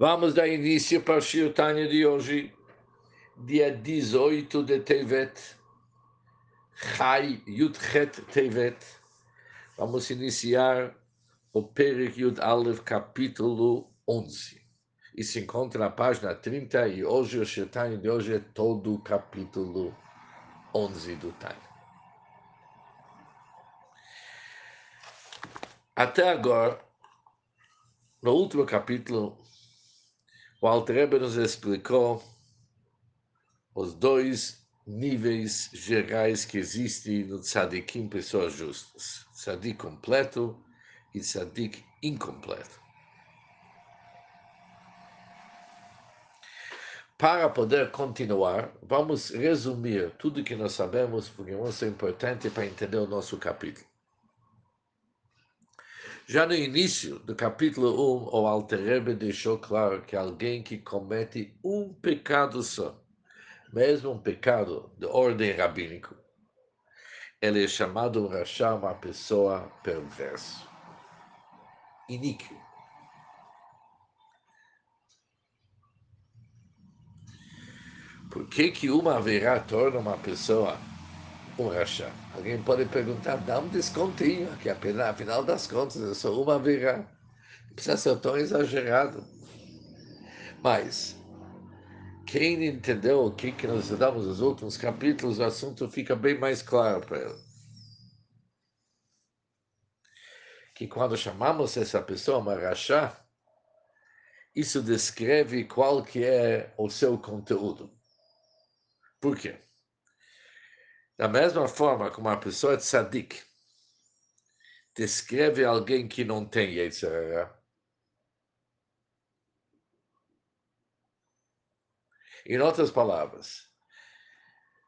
Vamos dar início para o Shirtanya de hoje, dia 18 de Tevet, Chai Yudchet Tevet. Vamos iniciar o Perik Yud Aleph, capítulo 11. E se encontra na página 30, e hoje o Shirtanya de hoje é todo o capítulo 11 do Tanya. Até agora, no último capítulo, o Altrebe nos explicou os dois níveis gerais que existem no tzadikim, pessoas justas. Tzadik completo e tzadik incompleto. Para poder continuar, vamos resumir tudo que nós sabemos, porque isso é importante para entender o nosso capítulo. Já no início do capítulo 1, o Alter Rebbe deixou claro que alguém que comete um pecado só, mesmo um pecado de ordem rabínico, ele é chamado Rashá, uma pessoa perversa, iníquo. Por que, que uma haverá torna uma pessoa um rachá. Alguém pode perguntar, dá um descontinho, que apenas, afinal das contas eu sou uma virá. Não precisa ser tão exagerado. Mas, quem entendeu o que, que nós estudamos nos últimos capítulos, o assunto fica bem mais claro para ele. Que quando chamamos essa pessoa uma rachá, isso descreve qual que é o seu conteúdo. Por quê? Da mesma forma como a pessoa tzadik descreve alguém que não tem Yetzirah, Em outras palavras,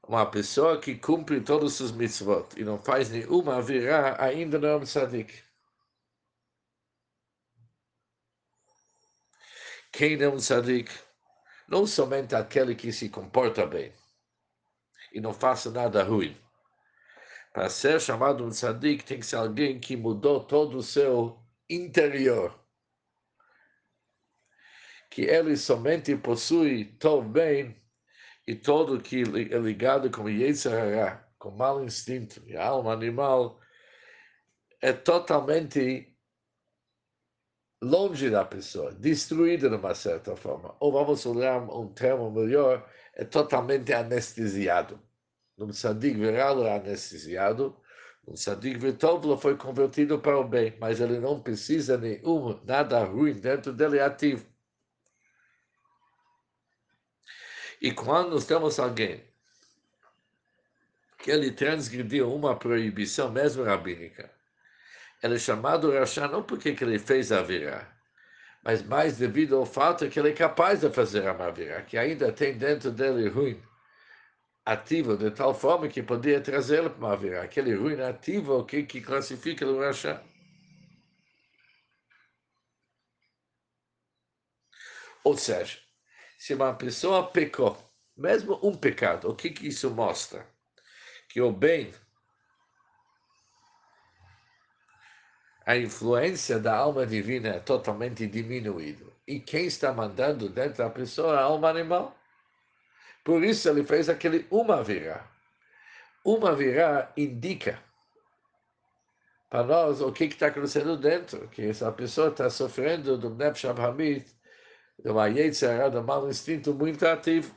uma pessoa que cumpre todos os mitzvot e não faz nenhuma virá ainda não é um tzadik. Quem é um tzadik? Não somente aquele que se comporta bem, e não faça nada ruim. Para ser chamado um tzadik, tem que ser alguém que mudou todo o seu interior. Que ele somente possui tão bem e todo que é ligado com Yetzirah, com mau instinto e alma animal, é totalmente longe da pessoa, destruída de uma certa forma. Ou vamos usar um termo melhor, é totalmente anestesiado. Num tzadik viral é anestesiado, um tzadik virtuoso foi convertido para o bem, mas ele não precisa nenhum, nada ruim dentro dele é ativo. E quando nós temos alguém que ele transgrediu uma proibição, mesmo rabínica, ele é chamado Rashá não porque ele fez a virar, mas mais devido ao fato que ele é capaz de fazer a Mavirá, que ainda tem dentro dele ruim ativo, de tal forma que podia trazê-lo para Mavirá. Aquele ruim ativo que, que classifica o Rashá. Ou seja, se uma pessoa pecou, mesmo um pecado, o que, que isso mostra? Que o bem a influência da alma divina é totalmente diminuída. E quem está mandando dentro da pessoa é a alma animal. Por isso ele fez aquele uma virá. Uma virá indica para nós o que está acontecendo dentro, que essa pessoa está sofrendo do Nefesh Hamid, de uma Yetzirah, do mau instinto muito ativo.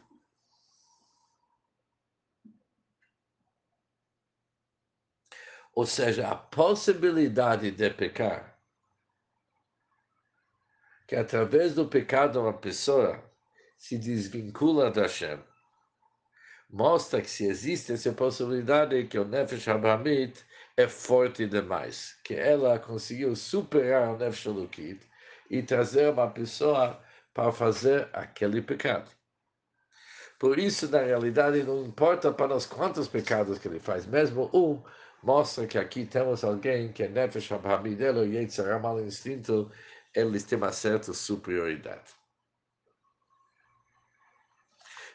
Ou seja, a possibilidade de pecar, que através do pecado uma pessoa se desvincula da Hashem, mostra que se existe essa possibilidade que o Nefesh Abrahamit é forte demais, que ela conseguiu superar o Nefesh Elokit e trazer uma pessoa para fazer aquele pecado. Por isso, na realidade, não importa para nós quantos pecados que ele faz, mesmo um, mostra que aqui temos alguém que é Nefesh Hamidelo e Yetzirah mal instinto, eles têm uma certa superioridade.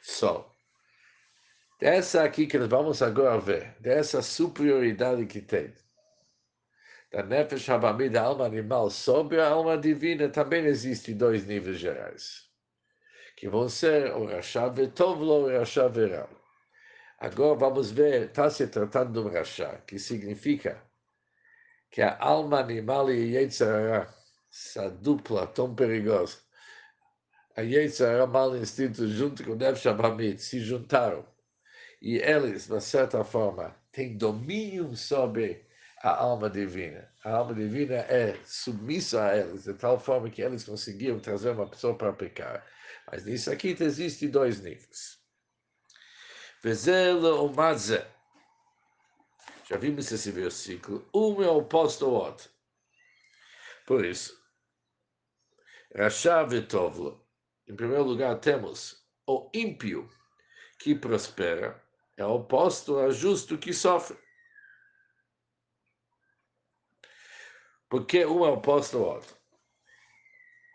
Só, dessa aqui que nós vamos agora ver, dessa superioridade que tem, da Nefesh Habamid, da alma animal, sobre a alma divina, também existem dois níveis gerais, que vão ser o Rasha Vetovlo e o Rasha Veral. Agora vamos ver, está se tratando de um Rasha, que significa que a alma animal e a Yetzirah, essa dupla tão perigosa, a Yetzirah mal instinto junto com Nefesh Habamid, se juntaram, e eles, de certa forma, têm domínio sobre a alma divina. A alma divina é submissa a eles, de tal forma que eles conseguiram trazer uma pessoa para pecar. Mas nisso aqui existem dois níveis. Vezelo o Mazé. Já vimos esse versículo. Um é oposto ao outro. Por isso, Rasha Vetovlo. Em primeiro lugar, temos o ímpio que prospera, é oposto ao justo que sofre. Porque um é oposto ao outro.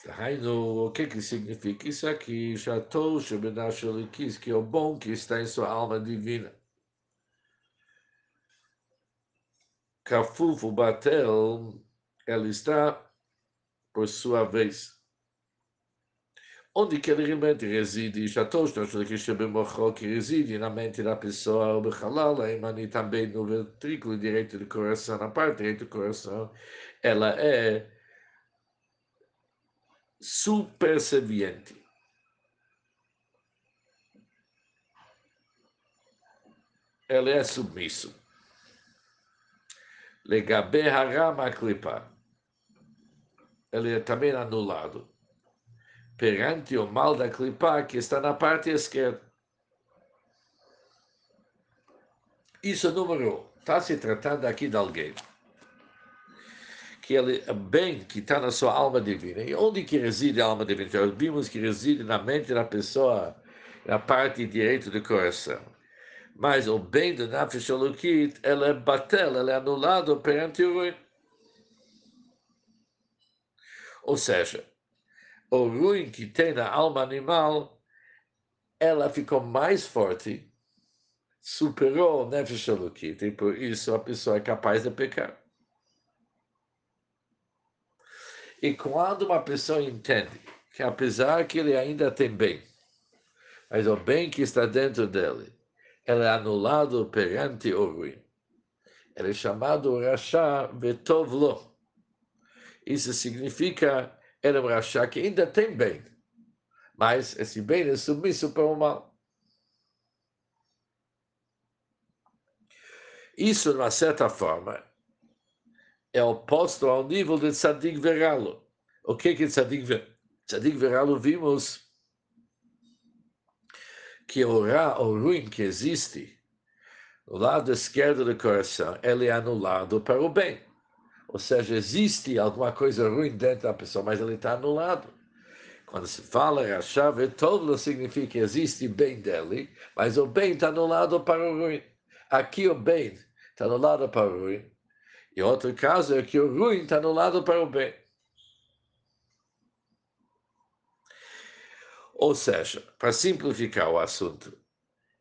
Raino, o que que significa isso aqui? Shatou Shebenasholikis, que é o bom que está em sua alma divina. Kafuf, o batel, ele está por sua vez. Onde que ele realmente reside? Shatou Shebenasholikis, que reside na mente da pessoa, o Bechalal, e também no ventrículo direito do coração, na parte direita do coração, ela é superserviente. Ela é submisso. Legabe harama klipa. Ele é também anulado perante o mal da clipa que está na parte esquerda. Isso número um. Está se tratando aqui de alguém que ele é bem que está na sua alma divina. E onde que reside a alma divina? Já vimos que reside na mente da pessoa, na parte direita do coração. Mas o bem do Nafesh Elokit, ele é batel, ele é anulado perante o ruim. Ou seja, o ruim que tem na alma animal, ela ficou mais forte, superou o Nefesh Elokit, e por isso a pessoa é capaz de pecar. E quando uma pessoa entende que apesar que ele ainda tem bem, mas o bem que está dentro dele, ele é anulado perante o ruim. Ele é chamado Rasha Betovlo. Isso significa ele é um Rasha que ainda tem bem, mas esse bem é submisso para o mal. Isso, de uma certa forma, é oposto ao nível de tzadik veralo. O que é tzadik veralo? Tzadik veralo vimos que o, ra, o ruim que existe no lado esquerdo do coração, ele é anulado para o bem. Ou seja, existe alguma coisa ruim dentro da pessoa, mas ele está anulado. Quando se fala a chave, todo significa que existe bem dele, mas o bem está anulado para o ruim. Aqui o bem está anulado para o ruim, e outro caso é que o ruim está no lado para o bem. Ou seja, para simplificar o assunto,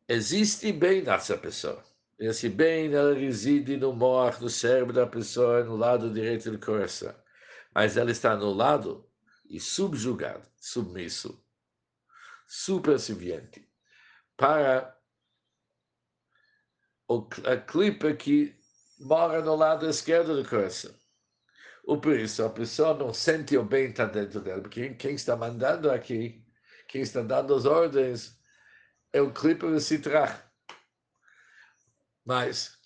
existe bem nessa pessoa. Esse bem ela reside no mor, no cérebro da pessoa, no lado direito do coração. Mas ela está no lado e subjugado, submisso, superserviente para a clipa que mora no lado esquerdo do coração. O por isso, a pessoa não sente o bem está dentro dela, porque quem está mandando aqui, quem está dando as ordens, é o clipe de Citrach. Mas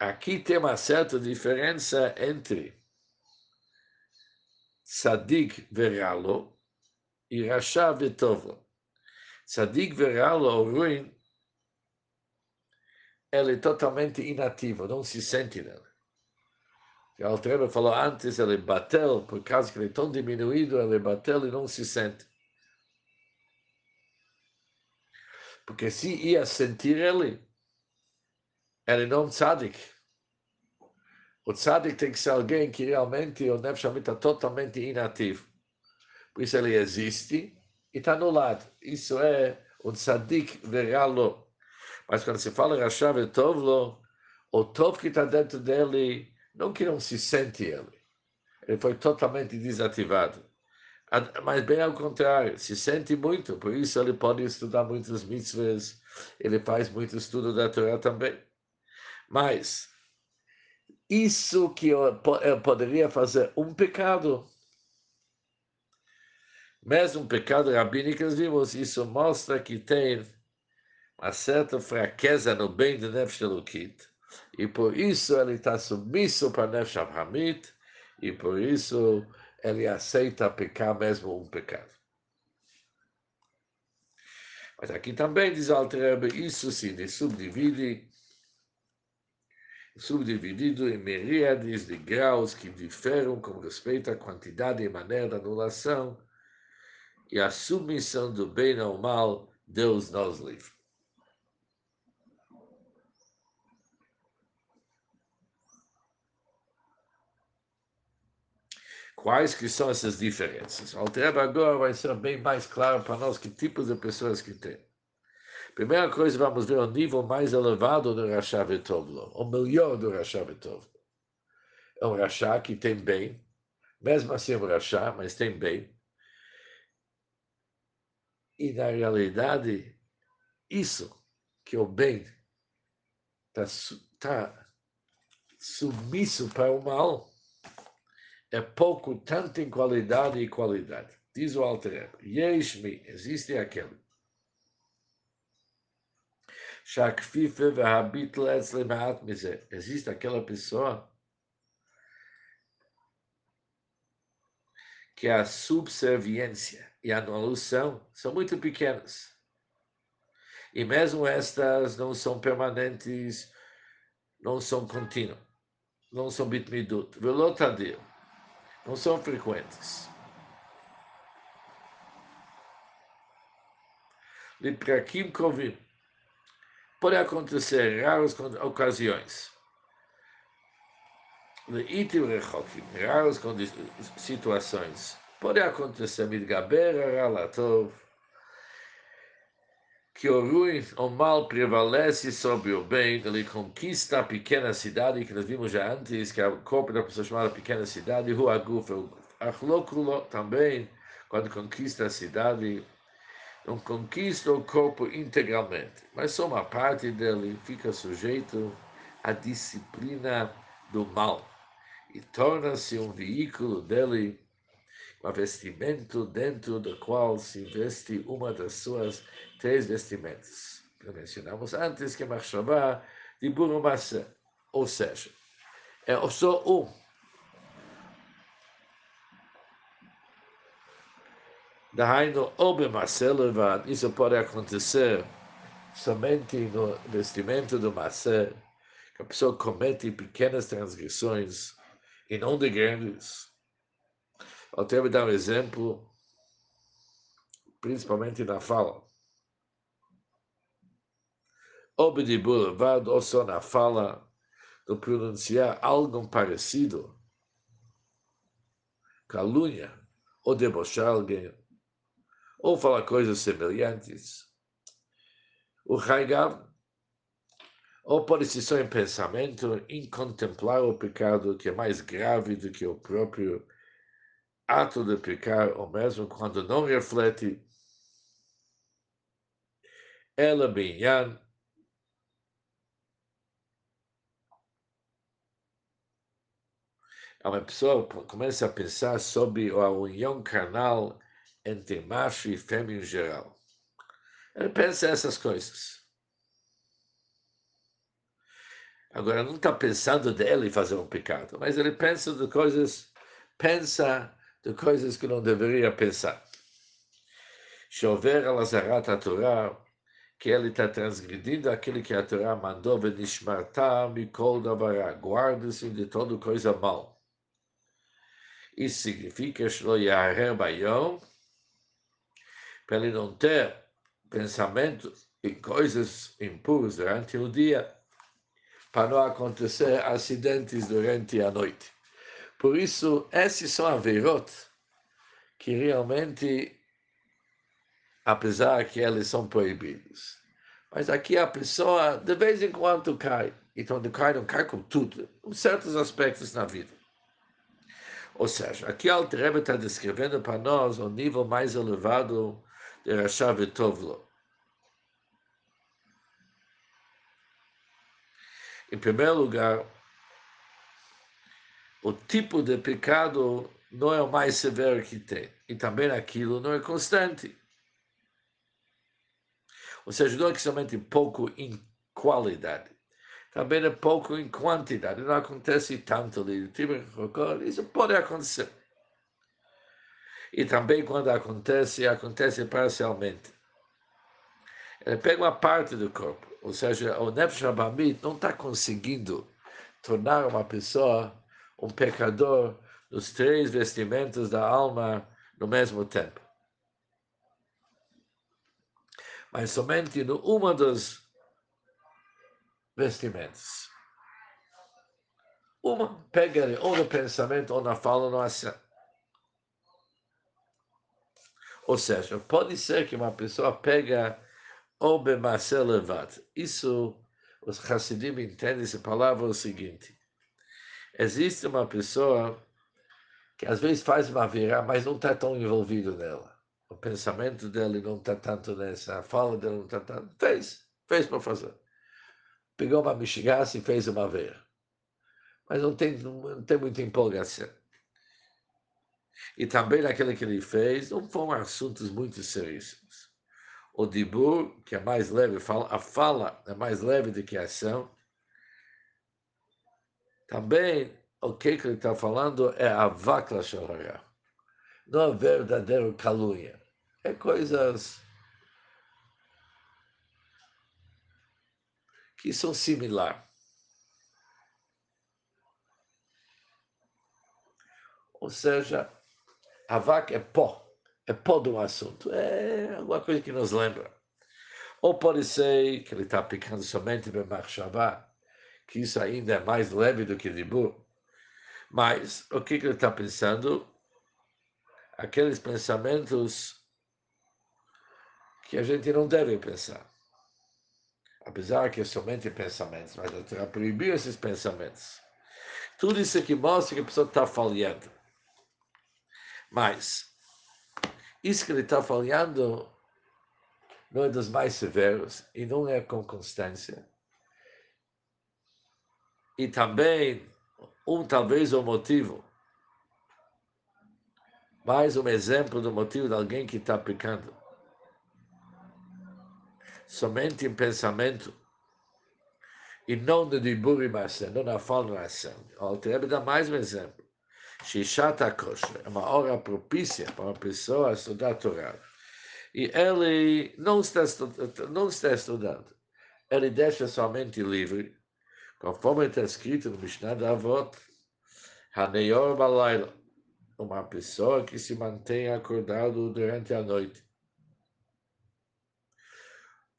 aqui tem uma certa diferença entre Sadik veralo e Rasha vetovo. Sadik veralo, o ruim, ele é totalmente inativo, não se sente nele. O Altreba falou antes, ele bateu, por causa que ele é tão diminuído, ele bateu e não se sente. Porque se ia sentir ele, ele não tzadik. O tzadik tem que ser alguém que realmente o Nefesh está totalmente inativo. Por isso ele existe e está no lado. Isso é um tzadik veralo. Mas quando se fala Rashav Tovlo, o Tov que está dentro dele, não que não se sente ele, ele foi totalmente desativado. Mas bem ao contrário, se sente muito, por isso ele pode estudar muitas mitzvahs, ele faz muito estudo da Torá também. Mas isso que eu, eu poderia fazer um pecado, mesmo um pecado rabínico, vimos, isso mostra que tem uma certa fraqueza no bem de Nefesh Elokit, e por isso ele está submisso para Nefesh Abrahamit, e por isso ele aceita pecar mesmo um pecado. Mas aqui também diz Alter isso se subdivide subdividido em miríades de graus que diferem com respeito à quantidade e maneira da anulação e a submissão do bem ao mal, Deus nos livre. Quais que são essas diferenças? O Alter agora vai ser bem mais claro para nós que tipos de pessoas que tem. Primeira coisa, vamos ver o nível mais elevado do Rasha Vetovlo, o melhor do Rasha Vetovlo. É um Rasha que tem bem, mesmo assim é um Rasha, mas tem bem. E na realidade, isso que o bem está tá submisso para o mal é pouco tanto em qualidade e qualidade. Diz o Alter Yeshmi, existe aquele. Shakfife vehabitla etzlemaat mize. Existe aquela pessoa que é a subserviência e a anulação são muito pequenas. E mesmo estas não são permanentes, não são contínuas, não são bitmidut. Velotadeu não são frequentes. Liprakim kovim, Pode acontecer raras ocasiões. Raras situações. Pode acontecer mitgaber ralatov, que o ruim, o mal prevalece sobre o bem, ele conquista a pequena cidade, que nós vimos já antes, que é o corpo da pessoa chamada pequena cidade, Rua Gufa, Achlokrulo também, quando conquista a cidade, não conquista o corpo integralmente, mas só uma parte dele fica sujeito à disciplina do mal e torna-se um veículo dele, um vestimento dentro do qual se veste uma das suas três vestimentas. Mencionamos antes que Machshavá de Burumassa, ou seja, é só um Dahainu, ou Marcelo, isso pode acontecer somente no vestimento do Marcelo, que a pessoa comete pequenas transgressões e não de grandes. Eu tenho que dar um exemplo, principalmente na fala. Obedibur, ou só na fala, de pronunciar algo parecido, calúnia, ou debochar alguém, ou falar coisas semelhantes. O Haigav, ou pode ser só em pensamento, em contemplar o pecado que é mais grave do que o próprio ato de pecar, ou mesmo quando não reflete. Ela binyan, uma pessoa começa a pensar sobre a união carnal entre macho e fêmea em geral. Ele pensa essas coisas. Agora, não está pensando dele fazer um pecado, mas ele pensa de coisas, pensa de coisas que não deveria pensar. Chover a Lazarat a Torá, que ele está transgredindo aquilo que a Torá mandou, Venishmarta Mikol Davará, guarda-se de toda coisa mal. Isso significa Bayom, para ele não ter pensamentos e coisas impuras durante o dia, para não acontecer acidentes durante a noite. Por isso, esses são averot que realmente, apesar que eles são proibidos, mas aqui a pessoa de vez em quando cai. Então, não cai, não cai com tudo, em certos aspectos na vida. Ou seja, aqui Alter está descrevendo para nós o nível mais elevado de Rasha Tovlo. Em primeiro lugar, o tipo de pecado não é o mais severo que tem. E também aquilo não é constante. Ou seja, não é somente pouco em qualidade. Também é pouco em quantidade. Não acontece tanto ali. Tipo, isso pode acontecer. E também quando acontece, acontece parcialmente. Ele pega uma parte do corpo. Ou seja, o Nefesh Abamit não está conseguindo tornar uma pessoa um pecador dos três vestimentos da alma no mesmo tempo. Mas somente no uma dos vestimentos. Uma pega ou no pensamento, ou na fala, ou na ação. Ou seja, pode ser que uma pessoa pega ou bemase levat. Isso, os Hassidim entendem essa palavra o seguinte. Existe uma pessoa que às vezes faz uma virada, mas não está tão envolvido nela. O pensamento dele não está tanto nessa, a fala dele não está tanto. Fez, fez para fazer. Pegou uma mexigaça e fez uma veia. Mas não tem, não tem muita empolgação. E também naquele que ele fez, não foram assuntos muito seríssimos. O dibur, que é mais leve, a fala é mais leve do que a ação, também, o que, ele está falando é a vakla shalhará. Não é verdadeiro calúnia. É coisas que são similares. Ou seja, a vaca é pó, é pó do assunto, é alguma coisa que nos lembra. Ou pode ser que ele está picando somente bem marchavá, que isso ainda é mais leve do que Dibur. Mas o que, que ele está pensando? Aqueles pensamentos que a gente não deve pensar. Apesar que é somente pensamentos, mas eu tenho proibir esses pensamentos. Tudo isso aqui mostra que a pessoa está falhando. Mas, isso que ele está falhando não é dos mais severos e não é com constância e também um talvez o motivo, mais um exemplo do motivo de alguém que está pecando. Somente em pensamento e não no dibur e não na fala na ação. Dá mais um exemplo. Shishat kosher é uma hora propícia para uma pessoa estudar Torá. E ele não está, não está estudando. Ele deixa somente livre Conforme está escrito no Mishnah da Avot, Haneyor Balayla, uma pessoa que se mantém acordado durante a noite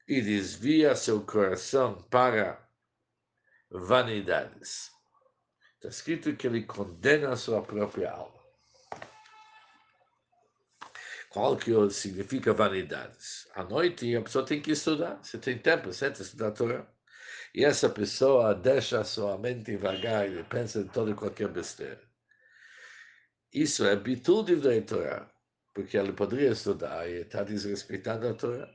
e desvia seu coração para vanidades. Está escrito que ele condena a sua própria alma. Qual que significa vanidades? À noite a pessoa tem que estudar. Você tem tempo, certo? Estudar a Torá. E essa pessoa deixa sua mente vagar e pensa em toda e qualquer besteira. Isso é habitude da Torá, porque ele poderia estudar e está desrespeitando a Torá.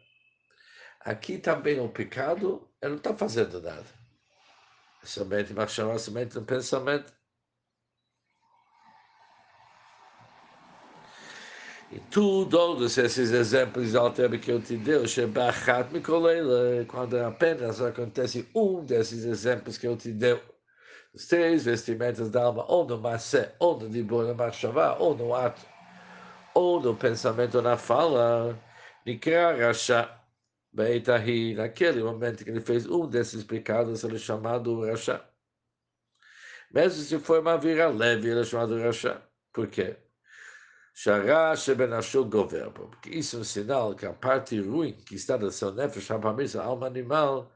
Aqui também o pecado, ele não está fazendo nada. É somente chamar somente um pensamento. E todos esses exemplos alternos que eu te dei, quando apenas acontece um desses exemplos que eu te dei, os três vestimentos da alma, ou no Masé, ou no Dibor, Machavá, ou no ato, ou no pensamento na fala, Nikra Rasha, Beitahi, naquele momento que ele fez um desses pecados, ele é chamado Rasha. Mesmo se for uma vira leve, ele é chamado Rasha. Por quê? Porque isso é um sinal que a parte ruim que está no seu nefesh, a alma animal,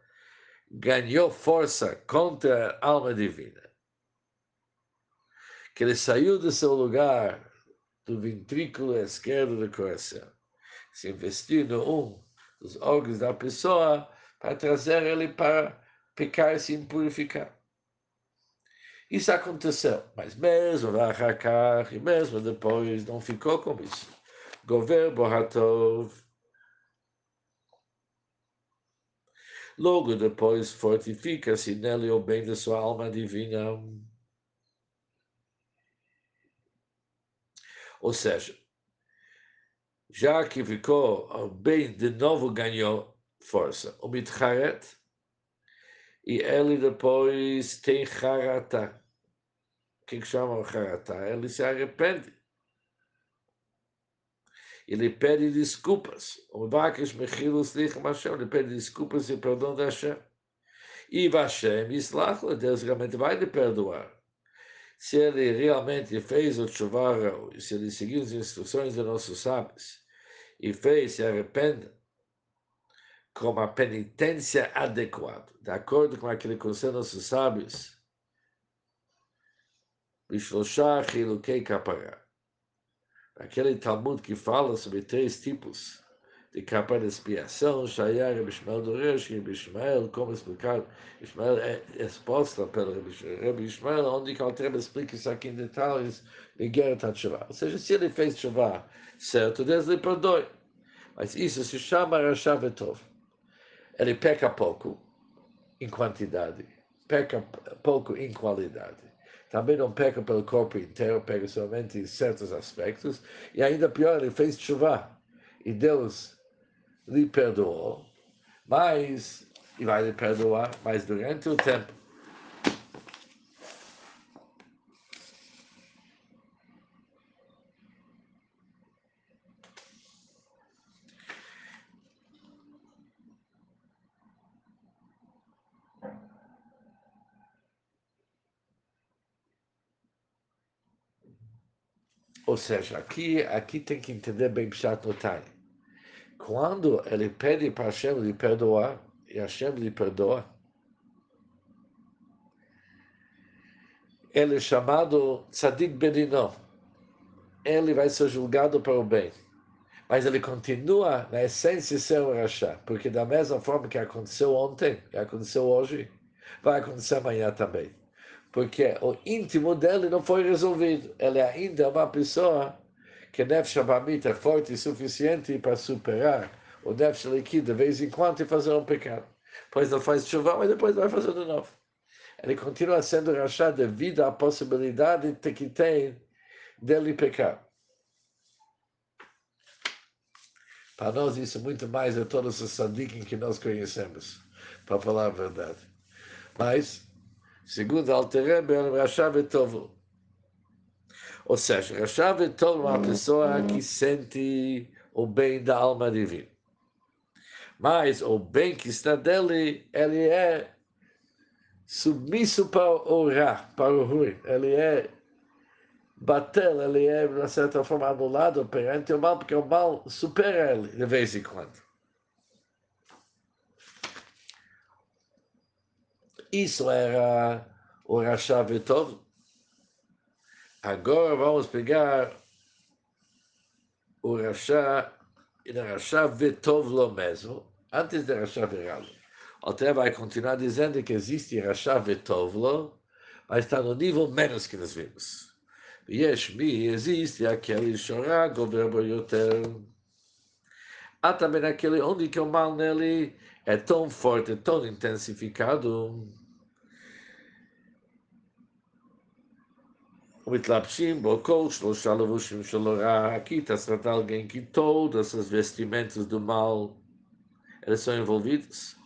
ganhou força contra a alma divina. Que ele saiu do seu lugar, do ventrículo esquerdo do coração, se investiu no um dos órgãos da pessoa para trazer ele para pecar sem purificar. Isso aconteceu, mas mesmo e mesmo depois não ficou como isso. Gover Bohatov. Logo depois fortifica-se nele o bem da sua alma divina. Ou seja, já que ficou o bem de novo ganhou força. O mitcharet, e ele depois tem harata que, que chama o Haratá? Ele se arrepende. Ele pede desculpas. O Bakish Mechilos Lichem Hashem, ele pede desculpas e perdão da Hashem. E Hashem Islach, Deus realmente vai lhe perdoar. Se ele realmente fez o chuvar, se ele seguiu as instruções dos nossos sábios e fez, se arrepende, com a penitência adequada, de acordo com aquele conselho dos nossos sábios, Bishlosha Chilukei Kapara. Aquele Talmud que fala sobre três tipos de capa de expiação, Shayar e Bishmael do Resh, e Bishmael, como explicar, Bishmael é exposta pelo Rebbe Ishmael, onde que Altreba explica isso aqui em detalhes, de Geret HaTshavah. Ou seja, se ele fez Tshavah certo, Deus lhe perdoe. Mas isso se chama Rasha Vetov. Ele peca pouco em quantidade, peca pouco em qualidade também não peca pelo corpo inteiro, pega somente em certos aspectos, e ainda pior, ele fez chuva, e Deus lhe perdoou, mas, e vai lhe perdoar, mas durante o tempo Ou seja, aqui, aqui tem que entender bem Pshat Notai. Quando ele pede para Hashem lhe perdoar, e Hashem lhe perdoa, ele é chamado Tzadik Bedino. Ele vai ser julgado para o bem. Mas ele continua, na essência, ser um Rasha. Porque da mesma forma que aconteceu ontem, que aconteceu hoje, vai acontecer amanhã também porque o íntimo dele não foi resolvido. Ele ainda é uma pessoa que Nefesh Abamit é forte o suficiente para superar o Nefesh Likid de vez em quando e fazer um pecado. Depois ele faz chuva, mas depois vai fazer de novo. Ele continua sendo rachado devido à possibilidade que tem dele pecar. Para nós, isso é muito mais de todos os sadikim que nós conhecemos, para falar a verdade. Mas, Segundo Alterebe, é Rashav Tovo. Ou seja, Rashav Tovo é uma pessoa que sente o bem da alma divina. Mas o bem que está dele, ele é submisso para o Ra, para o ruim. Ele é batel, ele é, de certa forma, anulado perante o mal, porque o mal supera ele de vez em quando. Isso era o Rasha Vetov. Agora vamos pegar o Rasha e o Rasha Vetov lo mesmo, antes de Rasha Veralo. Até vai continuar dizendo que existe Rasha Vetov lo, mas está no nível menos que nós vimos. יש מי, existe aquele chorar, governo yoter. Há também aquele onde que o mal nele é tão forte, tão intensificado, ומתלבשים בו כל שלושה לבושים של הוראה, aqui está se tratando alguém que todas as vestimentas do mal elas são envolvidas,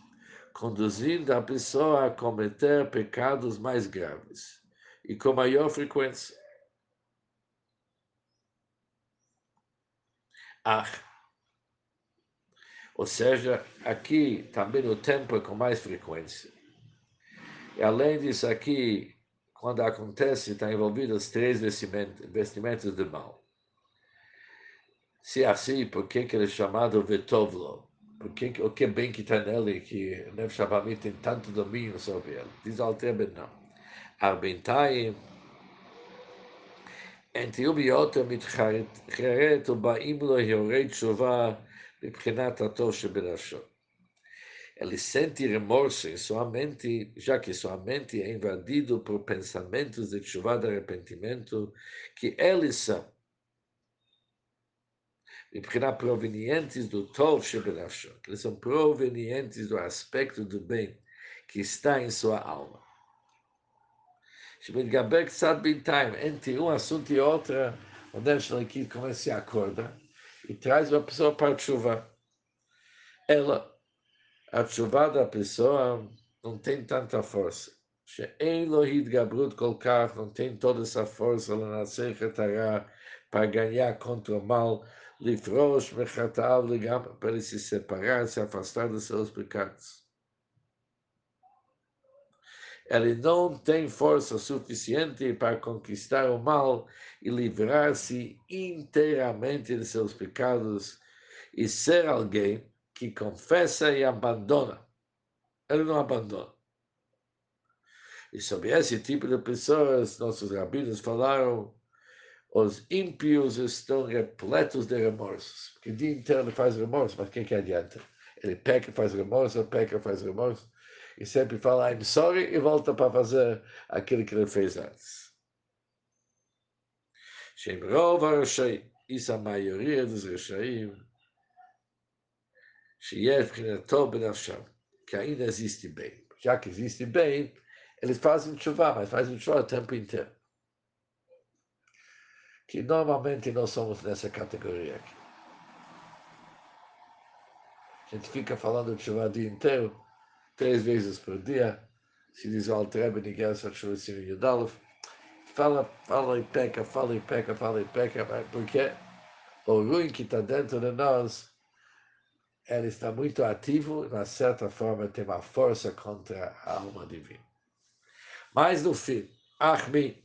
conduzindo a pessoa a cometer pecados mais graves e com maior frequência. Ah, ou seja, aqui também o tempo é com mais frequência. E além disso, aqui quando acontece, está envolvido os três vestimentos, vestimentos do mal. Se é assim, por que, que ele é chamado Vetovlo? Por que, o que bem que está nele, que Nev Shabamit tem tanto domínio sobre ele? Diz Alteben, não. Arbentaim, entre um e outro, מתחרט ובאים לו הרהורי תשובה מבחינת הטוב שבראשו. ele sente remorso em sua mente, já que sua mente é invadida por pensamentos de chuva de arrependimento que eles são, מבחינה provenientes do Tov Shebenafsho, eles são provenientes do aspecto do bem que está em sua alma. שמתגבר קצת בינתיים, entre um assunto e outra, o Deus aqui começa a acorda e traz uma pessoa para a chuva. Ela, a chuva da pessoa não tem tanta força. שאין לו התגברות כל כך, não tem toda essa força לנצח את הרע para ganhar contra o mal, livros mechatav לגמרי, para ele se separar, se afastar dos seus pecados. Ele não tem força suficiente para conquistar o mal e livrar-se inteiramente de seus pecados e ser alguém que confessa e abandona. Ele não abandona. E sobre esse tipo de pessoas, nossos rabinos falaram: os ímpios estão repletos de remorsos. Porque o dia inteiro ele faz remorso, mas o que, que adianta? Ele peca, faz remorso, peca, faz remorso. E sempre fala, I'm sorry, e volta para fazer aquilo que ele fez antes. Shem Rov Isso é a maioria dos Rishaim que ainda existe bem. Já que existe bem, eles fazem chuva, mas fazem chuva o tempo inteiro que normalmente nós somos nessa categoria aqui. A gente fica falando chuva o dia inteiro, três vezes por dia, se diz o Altrebe, ninguém só chuva Yudalov, fala, fala e peca, fala e peca, fala e peca, porque o ruim que está dentro de nós, ele está muito ativo, na certa forma tem uma força contra a alma divina. Mas no fim, Ahmi,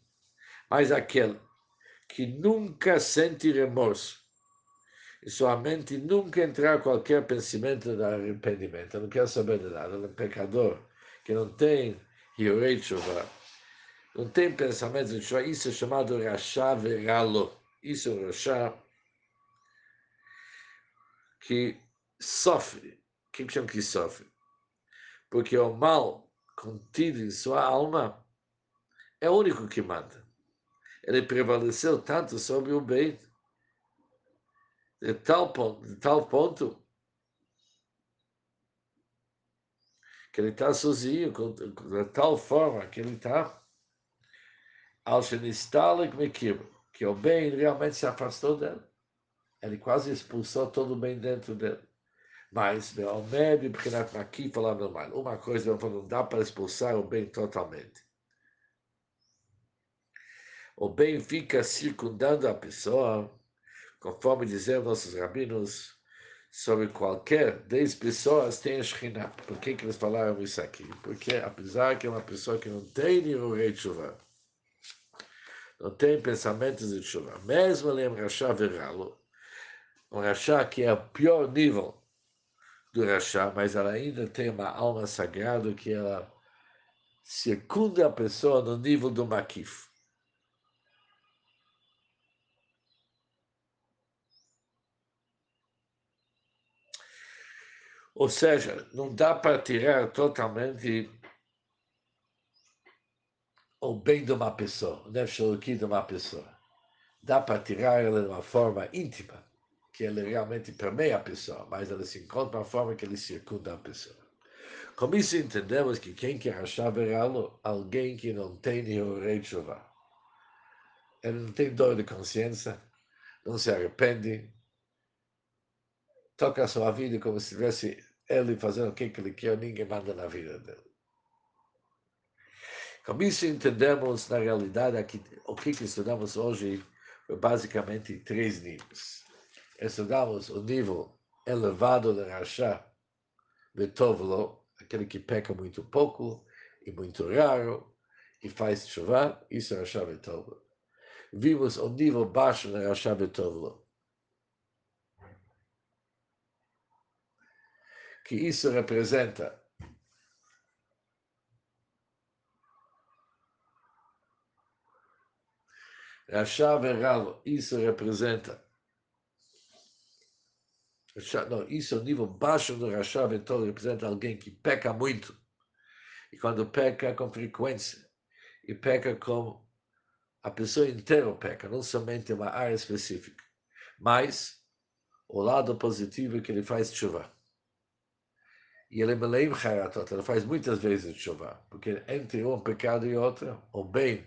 mas aquele que nunca sente remorso. E sua mente nunca entrar qualquer pensamento de arrependimento. Não quer saber de nada. Ele é um pecador que não tem Tshuva. Não tem pensamento de Tshuva. Isso é chamado Rasha Veralo. Isso é Rasha que sofre. Que chama que sofre? Porque o mal contido em sua alma é o único que manda ele prevaleceu tanto sobre o bem, de tal ponto, de tal ponto que ele está sozinho, de tal forma que ele está ao que o bem realmente se afastou dele. Ele quase expulsou todo o bem dentro dele. Mas, aqui falando mal, uma coisa não dá para expulsar o bem totalmente o bem fica circundando a pessoa, conforme dizem nossos rabinos, sobre qualquer 10 pessoas tem Shekhinah. Por que, que eles falaram isso aqui? Porque apesar que é uma pessoa que não tem nenhum rei de chuva, não tem pensamentos de chuva, mesmo ele é um rachá veralo, um rachá que é o pior nível do rachá, mas ela ainda tem uma alma sagrada que ela circunda a pessoa no nível do maquif. Ou seja, não dá para tirar totalmente o bem de uma pessoa, o nefesh de uma pessoa. Dá para tirar ela de uma forma íntima, que ele realmente permeia a pessoa, mas ela se encontra uma forma que ele circunda a pessoa. Com isso entendemos que quem quer achar verá-lo, alguém que não tem nenhum rei de chuva. Ele não tem dor de consciência, não se arrepende, toca a sua vida como se tivesse ele fazendo o que ele quer, ninguém manda na vida dele. Com isso entendemos, na realidade, o que, estudamos hoje foi basicamente três níveis. Estudamos o nível elevado de Rasha, Betovlo, aquele que peca muito pouco e muito raro, e faz chuva, isso é Rasha Betovlo. Vimos o nível baixo de Rasha Betovlo, que isso representa a chave Ralo, isso representa Não, isso é o nível baixo do Rashá, então representa alguém que peca muito. E quando peca com frequência, e peca com a pessoa inteira peca, não somente uma área específica. Mas o lado positivo é que ele faz chuva. E ele meleim haratot, ele faz muitas vezes chuva, porque entre um pecado e outro, o bem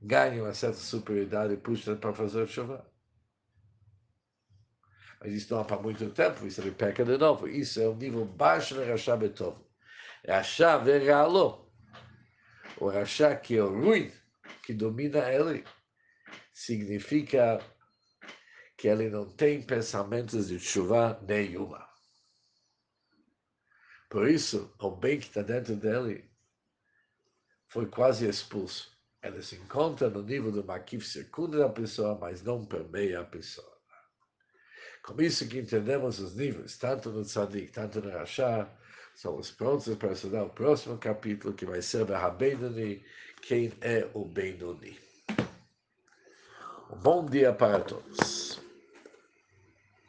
ganha uma certa superioridade e puxa para fazer chuva. Mas isso não é para muito tempo, isso ele peca de novo. Isso é o nível baixo do Rasha Betov. Rasha veralo. O Rasha que é o ruim, que domina ele, significa que ele não tem pensamentos de chuva nenhuma. Por isso, o bem que está dentro dele foi quase expulso. Ele se encontra no nível do Makif circunda da pessoa, mas não permeia a pessoa. Com isso que entendemos os níveis, tanto no Tzadik, tanto no Rasha, somos prontos para estudar o próximo capítulo, que vai ser Benoni, quem é o Benoni. Um bom dia para todos.